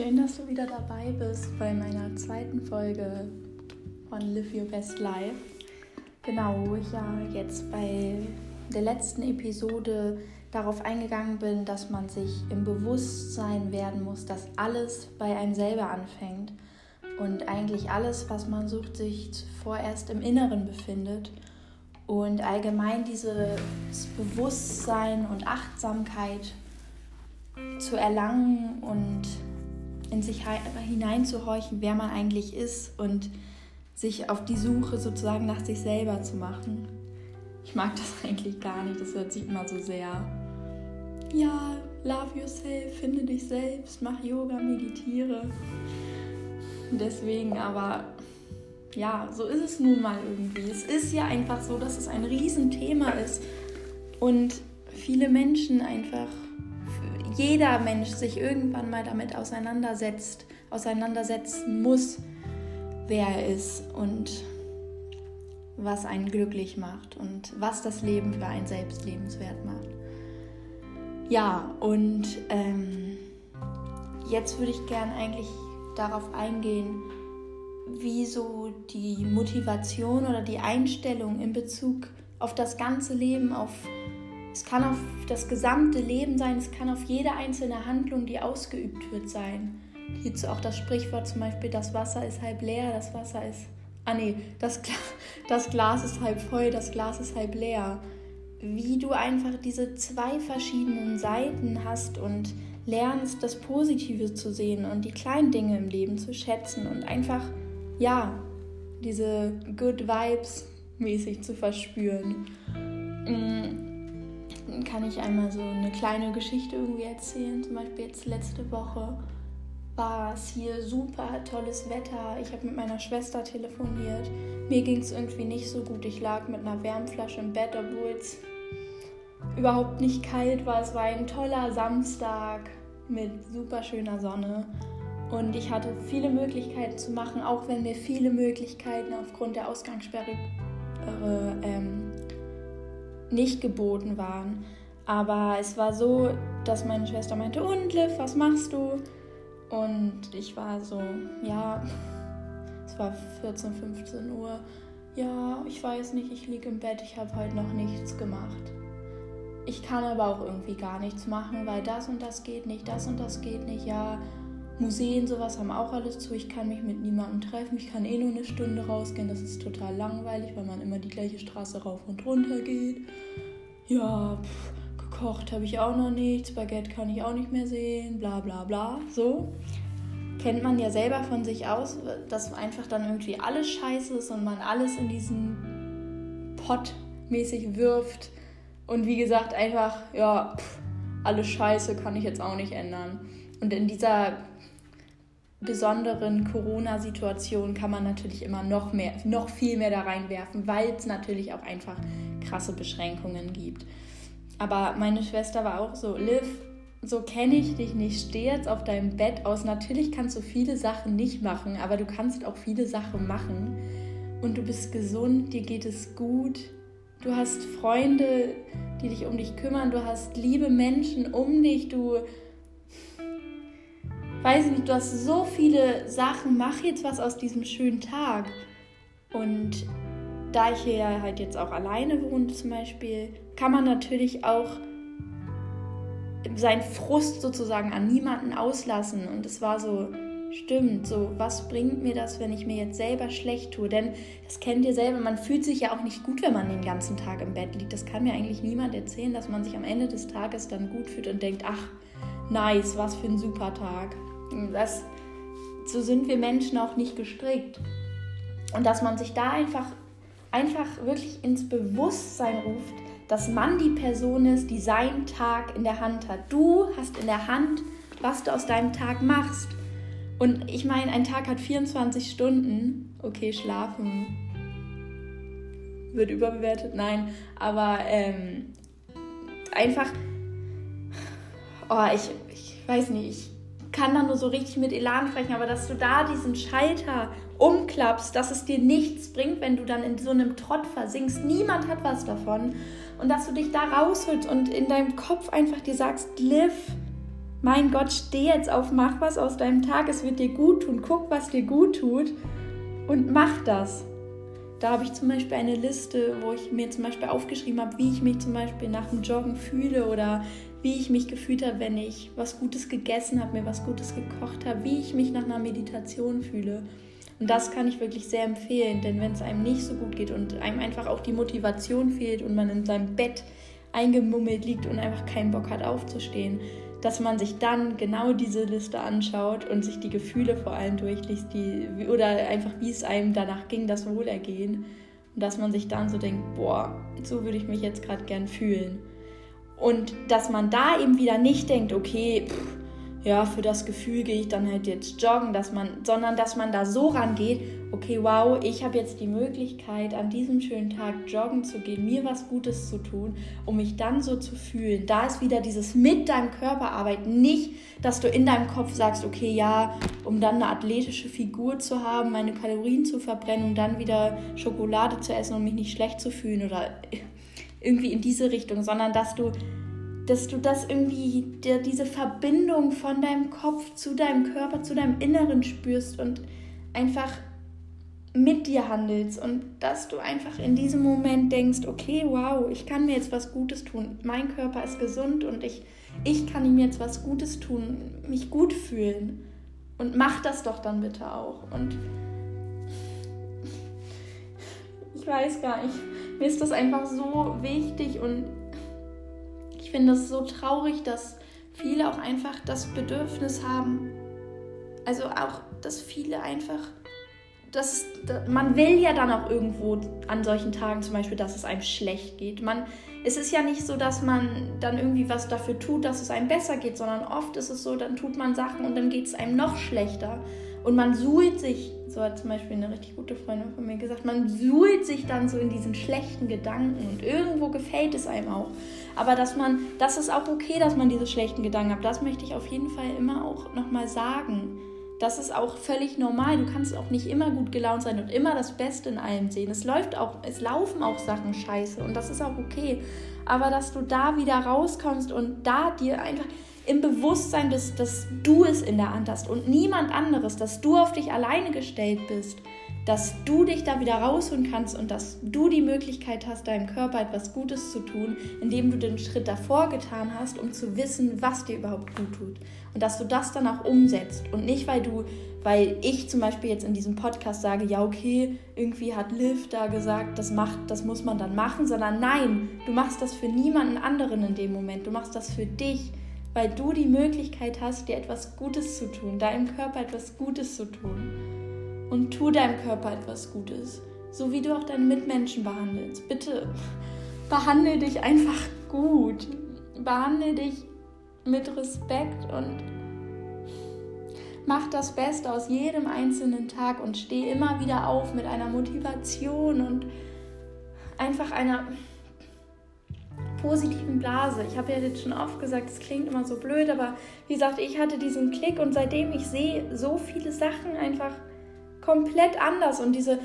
Schön, dass du wieder dabei bist bei meiner zweiten Folge von Live Your Best Life. Genau, wo ich ja jetzt bei der letzten Episode darauf eingegangen bin, dass man sich im Bewusstsein werden muss, dass alles bei einem selber anfängt und eigentlich alles, was man sucht, sich vorerst im Inneren befindet und allgemein dieses Bewusstsein und Achtsamkeit zu erlangen und in sich hineinzuhorchen, wer man eigentlich ist und sich auf die Suche sozusagen nach sich selber zu machen. Ich mag das eigentlich gar nicht, das hört sich immer so sehr, ja, love yourself, finde dich selbst, mach Yoga, meditiere. Deswegen aber, ja, so ist es nun mal irgendwie. Es ist ja einfach so, dass es ein Riesenthema ist und viele Menschen einfach jeder Mensch sich irgendwann mal damit auseinandersetzt, auseinandersetzen muss, wer er ist und was einen glücklich macht und was das Leben für einen selbst lebenswert macht. Ja, und ähm, jetzt würde ich gern eigentlich darauf eingehen, wie so die Motivation oder die Einstellung in Bezug auf das ganze Leben, auf es kann auf das gesamte Leben sein, es kann auf jede einzelne Handlung, die ausgeübt wird, sein. Hierzu auch das Sprichwort zum Beispiel, das Wasser ist halb leer, das Wasser ist. Ah nee, das, Gla das Glas ist halb voll, das Glas ist halb leer. Wie du einfach diese zwei verschiedenen Seiten hast und lernst, das Positive zu sehen und die kleinen Dinge im Leben zu schätzen und einfach, ja, diese Good Vibes mäßig zu verspüren. Mm kann ich einmal so eine kleine Geschichte irgendwie erzählen. Zum Beispiel jetzt letzte Woche war es hier super tolles Wetter. Ich habe mit meiner Schwester telefoniert. Mir ging es irgendwie nicht so gut. Ich lag mit einer Wärmflasche im Bett, obwohl es überhaupt nicht kalt war. Es war ein toller Samstag mit super schöner Sonne. Und ich hatte viele Möglichkeiten zu machen, auch wenn mir viele Möglichkeiten aufgrund der Ausgangssperre äh, ähm, nicht geboten waren. Aber es war so, dass meine Schwester meinte, und Liv, was machst du? Und ich war so, ja, es war 14, 15 Uhr. Ja, ich weiß nicht, ich liege im Bett, ich habe heute noch nichts gemacht. Ich kann aber auch irgendwie gar nichts machen, weil das und das geht nicht, das und das geht nicht. Ja, Museen, sowas haben auch alles zu. Ich kann mich mit niemandem treffen. Ich kann eh nur eine Stunde rausgehen. Das ist total langweilig, weil man immer die gleiche Straße rauf und runter geht. Ja, pff, gekocht habe ich auch noch nichts. Baguette kann ich auch nicht mehr sehen. Bla bla bla. So. Kennt man ja selber von sich aus, dass einfach dann irgendwie alles scheiße ist und man alles in diesen Pott mäßig wirft. Und wie gesagt, einfach, ja, pff, alles scheiße kann ich jetzt auch nicht ändern. Und in dieser besonderen Corona-Situation kann man natürlich immer noch mehr, noch viel mehr da reinwerfen, weil es natürlich auch einfach krasse Beschränkungen gibt. Aber meine Schwester war auch so, Liv, so kenne ich dich nicht, steh jetzt auf deinem Bett aus. Natürlich kannst du viele Sachen nicht machen, aber du kannst auch viele Sachen machen. Und du bist gesund, dir geht es gut. Du hast Freunde, die dich um dich kümmern. Du hast liebe Menschen um dich. Du weiß ich nicht, du hast so viele Sachen, mach jetzt was aus diesem schönen Tag. Und da ich hier halt jetzt auch alleine wohne zum Beispiel, kann man natürlich auch seinen Frust sozusagen an niemanden auslassen. Und es war so, stimmt, so, was bringt mir das, wenn ich mir jetzt selber schlecht tue? Denn das kennt ihr selber, man fühlt sich ja auch nicht gut, wenn man den ganzen Tag im Bett liegt. Das kann mir eigentlich niemand erzählen, dass man sich am Ende des Tages dann gut fühlt und denkt, ach, nice, was für ein super Tag. Das, so sind wir Menschen auch nicht gestrickt. Und dass man sich da einfach, einfach wirklich ins Bewusstsein ruft, dass man die Person ist, die seinen Tag in der Hand hat. Du hast in der Hand, was du aus deinem Tag machst. Und ich meine, ein Tag hat 24 Stunden. Okay, schlafen wird überbewertet, nein, aber ähm, einfach, oh, ich, ich weiß nicht, ich kann da nur so richtig mit Elan sprechen, aber dass du da diesen Schalter umklappst, dass es dir nichts bringt, wenn du dann in so einem Trott versinkst. Niemand hat was davon. Und dass du dich da rausholst und in deinem Kopf einfach dir sagst, live, mein Gott, steh jetzt auf, mach was aus deinem Tag, es wird dir gut tun, guck, was dir gut tut und mach das. Da habe ich zum Beispiel eine Liste, wo ich mir zum Beispiel aufgeschrieben habe, wie ich mich zum Beispiel nach dem Joggen fühle oder wie ich mich gefühlt habe, wenn ich was Gutes gegessen habe, mir was Gutes gekocht habe, wie ich mich nach einer Meditation fühle. Und das kann ich wirklich sehr empfehlen, denn wenn es einem nicht so gut geht und einem einfach auch die Motivation fehlt und man in seinem Bett eingemummelt liegt und einfach keinen Bock hat aufzustehen, dass man sich dann genau diese Liste anschaut und sich die Gefühle vor allem durchliest, die, oder einfach wie es einem danach ging, das Wohlergehen. Und dass man sich dann so denkt, boah, so würde ich mich jetzt gerade gern fühlen. Und dass man da eben wieder nicht denkt, okay, pff, ja, für das Gefühl gehe ich dann halt jetzt joggen, dass man, sondern dass man da so rangeht, okay, wow, ich habe jetzt die Möglichkeit, an diesem schönen Tag joggen zu gehen, mir was Gutes zu tun, um mich dann so zu fühlen. Da ist wieder dieses mit deinem Körper arbeiten, nicht, dass du in deinem Kopf sagst, okay, ja, um dann eine athletische Figur zu haben, meine Kalorien zu verbrennen, um dann wieder Schokolade zu essen und mich nicht schlecht zu fühlen oder irgendwie in diese Richtung, sondern dass du dass du das irgendwie, der, diese Verbindung von deinem Kopf zu deinem Körper, zu deinem Inneren spürst und einfach mit dir handelst und dass du einfach in diesem Moment denkst, okay, wow, ich kann mir jetzt was Gutes tun. Mein Körper ist gesund und ich, ich kann ihm jetzt was Gutes tun, mich gut fühlen. Und mach das doch dann bitte auch. Und ich weiß gar nicht, mir ist das einfach so wichtig und ich finde es so traurig, dass viele auch einfach das Bedürfnis haben, also auch, dass viele einfach, dass man will ja dann auch irgendwo an solchen Tagen zum Beispiel, dass es einem schlecht geht. Man, es ist ja nicht so, dass man dann irgendwie was dafür tut, dass es einem besser geht, sondern oft ist es so, dann tut man Sachen und dann geht es einem noch schlechter. Und man suhlt sich, so hat zum Beispiel eine richtig gute Freundin von mir gesagt, man suhlt sich dann so in diesen schlechten Gedanken und irgendwo gefällt es einem auch. Aber dass man, das ist auch okay, dass man diese schlechten Gedanken hat. Das möchte ich auf jeden Fall immer auch nochmal sagen. Das ist auch völlig normal. Du kannst auch nicht immer gut gelaunt sein und immer das Beste in allem sehen. Es läuft auch, es laufen auch Sachen scheiße und das ist auch okay. Aber dass du da wieder rauskommst und da dir einfach, im Bewusstsein bist, dass du es in der Hand hast und niemand anderes, dass du auf dich alleine gestellt bist, dass du dich da wieder rausholen kannst und dass du die Möglichkeit hast, deinem Körper etwas Gutes zu tun, indem du den Schritt davor getan hast, um zu wissen, was dir überhaupt gut tut. Und dass du das dann auch umsetzt und nicht, weil du, weil ich zum Beispiel jetzt in diesem Podcast sage, ja, okay, irgendwie hat Liv da gesagt, das macht, das muss man dann machen, sondern nein, du machst das für niemanden anderen in dem Moment. Du machst das für dich weil du die Möglichkeit hast, dir etwas Gutes zu tun, deinem Körper etwas Gutes zu tun. Und tu deinem Körper etwas Gutes, so wie du auch deine Mitmenschen behandelst. Bitte behandle dich einfach gut. Behandle dich mit Respekt und mach das Beste aus jedem einzelnen Tag und steh immer wieder auf mit einer Motivation und einfach einer positiven Blase. Ich habe ja jetzt schon oft gesagt, es klingt immer so blöd, aber wie gesagt, ich hatte diesen Klick und seitdem ich sehe so viele Sachen einfach komplett anders und diese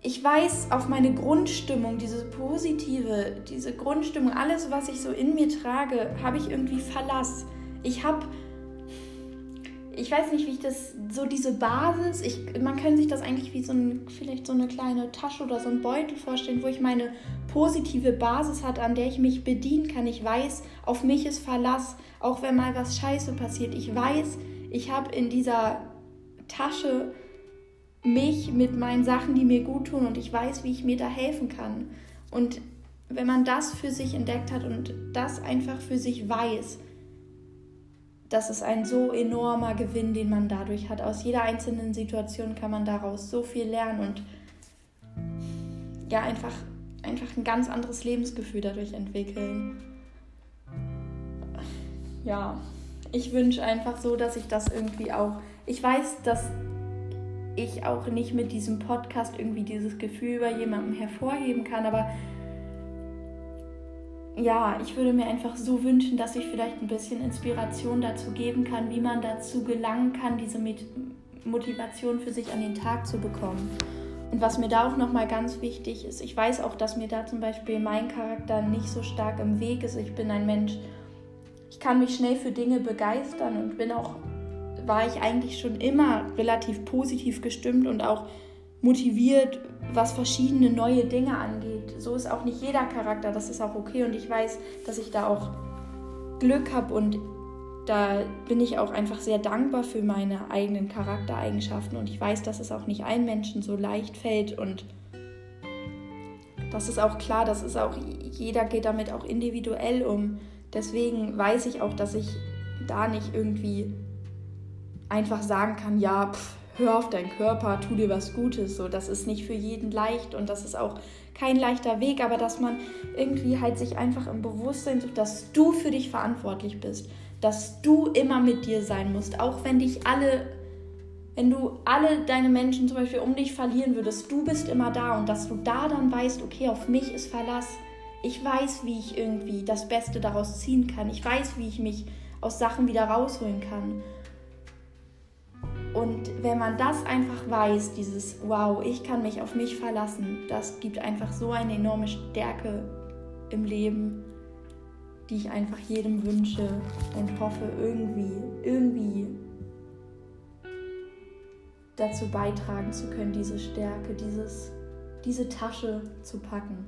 ich weiß auf meine Grundstimmung, diese positive, diese Grundstimmung, alles, was ich so in mir trage, habe ich irgendwie Verlass. Ich habe ich weiß nicht, wie ich das, so diese Basis, ich, man kann sich das eigentlich wie so ein, vielleicht so eine kleine Tasche oder so ein Beutel vorstellen, wo ich meine positive Basis hat, an der ich mich bedienen kann. Ich weiß, auf mich ist Verlass, auch wenn mal was Scheiße passiert. Ich weiß, ich habe in dieser Tasche mich mit meinen Sachen, die mir gut tun und ich weiß, wie ich mir da helfen kann. Und wenn man das für sich entdeckt hat und das einfach für sich weiß, das ist ein so enormer Gewinn, den man dadurch hat. Aus jeder einzelnen Situation kann man daraus so viel lernen und ja, einfach, einfach ein ganz anderes Lebensgefühl dadurch entwickeln. Ja, ich wünsche einfach so, dass ich das irgendwie auch. Ich weiß, dass ich auch nicht mit diesem Podcast irgendwie dieses Gefühl bei jemandem hervorheben kann, aber ja, ich würde mir einfach so wünschen, dass ich vielleicht ein bisschen Inspiration dazu geben kann, wie man dazu gelangen kann, diese Motivation für sich an den Tag zu bekommen. Und was mir da auch nochmal ganz wichtig ist, ich weiß auch, dass mir da zum Beispiel mein Charakter nicht so stark im Weg ist. Ich bin ein Mensch, ich kann mich schnell für Dinge begeistern und bin auch, war ich eigentlich schon immer relativ positiv gestimmt und auch motiviert, was verschiedene neue Dinge angeht. So ist auch nicht jeder Charakter, das ist auch okay und ich weiß, dass ich da auch Glück habe und da bin ich auch einfach sehr dankbar für meine eigenen Charaktereigenschaften und ich weiß, dass es auch nicht allen Menschen so leicht fällt und das ist auch klar, das ist auch, jeder geht damit auch individuell um. Deswegen weiß ich auch, dass ich da nicht irgendwie einfach sagen kann, ja, pff, hör auf deinen Körper, tu dir was Gutes. So, das ist nicht für jeden leicht und das ist auch kein leichter Weg, aber dass man irgendwie halt sich einfach im Bewusstsein sucht, dass du für dich verantwortlich bist, dass du immer mit dir sein musst, auch wenn dich alle, wenn du alle deine Menschen zum Beispiel um dich verlieren würdest, du bist immer da und dass du da dann weißt, okay, auf mich ist Verlass. Ich weiß, wie ich irgendwie das Beste daraus ziehen kann. Ich weiß, wie ich mich aus Sachen wieder rausholen kann. Und wenn man das einfach weiß, dieses Wow, ich kann mich auf mich verlassen, das gibt einfach so eine enorme Stärke im Leben, die ich einfach jedem wünsche und hoffe, irgendwie, irgendwie dazu beitragen zu können, diese Stärke, dieses, diese Tasche zu packen.